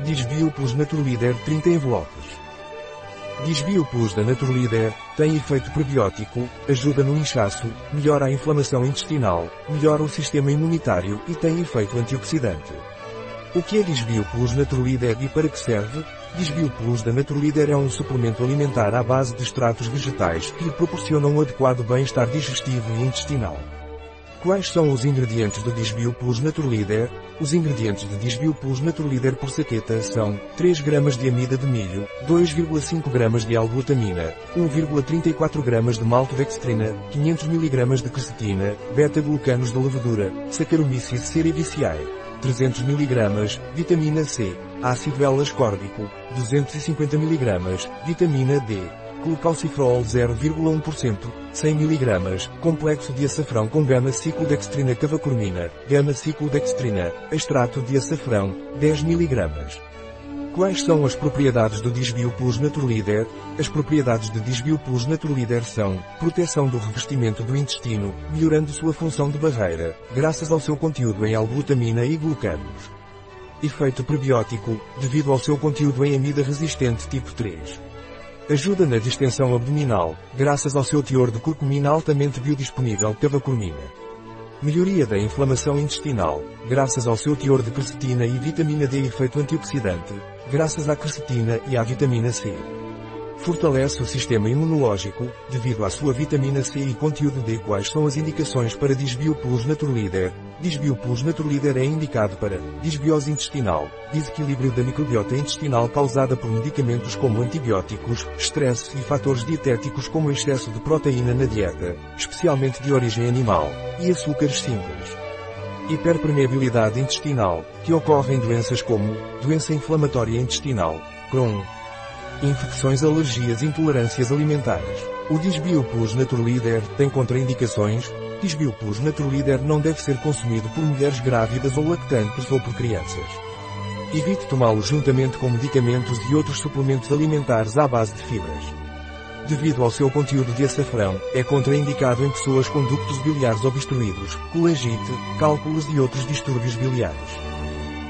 Desvio Plus Naturleader 30 envelopes. Desvio Plus da Naturleader tem efeito prebiótico, ajuda no inchaço, melhora a inflamação intestinal, melhora o sistema imunitário e tem efeito antioxidante. O que é Desvio Plus Naturleader e para que serve? Desvio Plus da Naturleader é um suplemento alimentar à base de extratos vegetais que lhe proporcionam um adequado bem-estar digestivo e intestinal. Quais são os ingredientes do Desvio Plus Naturleader? Os ingredientes de Desvio Plus Naturleader por saqueta são 3 gramas de amida de milho, 2,5 gramas de L-glutamina, 1,34 gramas de maltodextrina, 500 mg de quercetina, beta-glucanos de levedura, Saccharomyces cerevisiae, 300 mg, vitamina C, ácido L-ascórbico, 250 mg, vitamina D, glucalciferol 0,1%, 100 mg, complexo de açafrão com gama-ciclodextrina cavacormina, gama-ciclodextrina, extrato de açafrão, 10 mg. Quais são as propriedades do Disbio Plus Naturleader? As propriedades de Disbio Plus Naturleader são proteção do revestimento do intestino, melhorando sua função de barreira, graças ao seu conteúdo em L-glutamina e glucanos. Efeito prebiótico, devido ao seu conteúdo em amida resistente tipo 3. Ajuda na distensão abdominal, graças ao seu teor de curcumina altamente biodisponível cavacormina. Melhoria da inflamação intestinal, graças ao seu teor de quercetina e vitamina D efeito antioxidante, graças à quercetina e à vitamina C. Fortalece o sistema imunológico, devido à sua vitamina C e conteúdo D. Quais são as indicações para Disbio Plus Naturleader? Disbio Plus Naturleader é indicado para disbiose intestinal, desequilíbrio da microbiota intestinal causada por medicamentos como antibióticos, estresse e fatores dietéticos como excesso de proteína na dieta, especialmente de origem animal, e açúcares simples. Hiperpermeabilidade intestinal, que ocorre em doenças como doença inflamatória intestinal, Crohn, infecções, alergias e intolerâncias alimentares. O Disbio Plus Naturleader tem contraindicações. Disbio Plus Naturleader não deve ser consumido por mulheres grávidas ou lactantes ou por crianças. Evite tomá-lo juntamente com medicamentos e outros suplementos alimentares à base de fibras. Devido ao seu conteúdo de açafrão, é contraindicado em pessoas com ductos biliares obstruídos, colangite, cálculos e outros distúrbios biliares.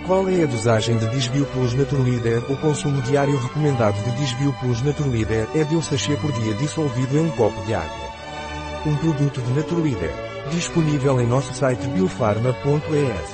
Qual é a dosagem de Disbio Plus Naturleader? O consumo diário recomendado de Disbio Plus Naturleader é de um sachê por dia dissolvido em um copo de água. Um produto de Naturleader. Disponível em nosso site biofarma.es.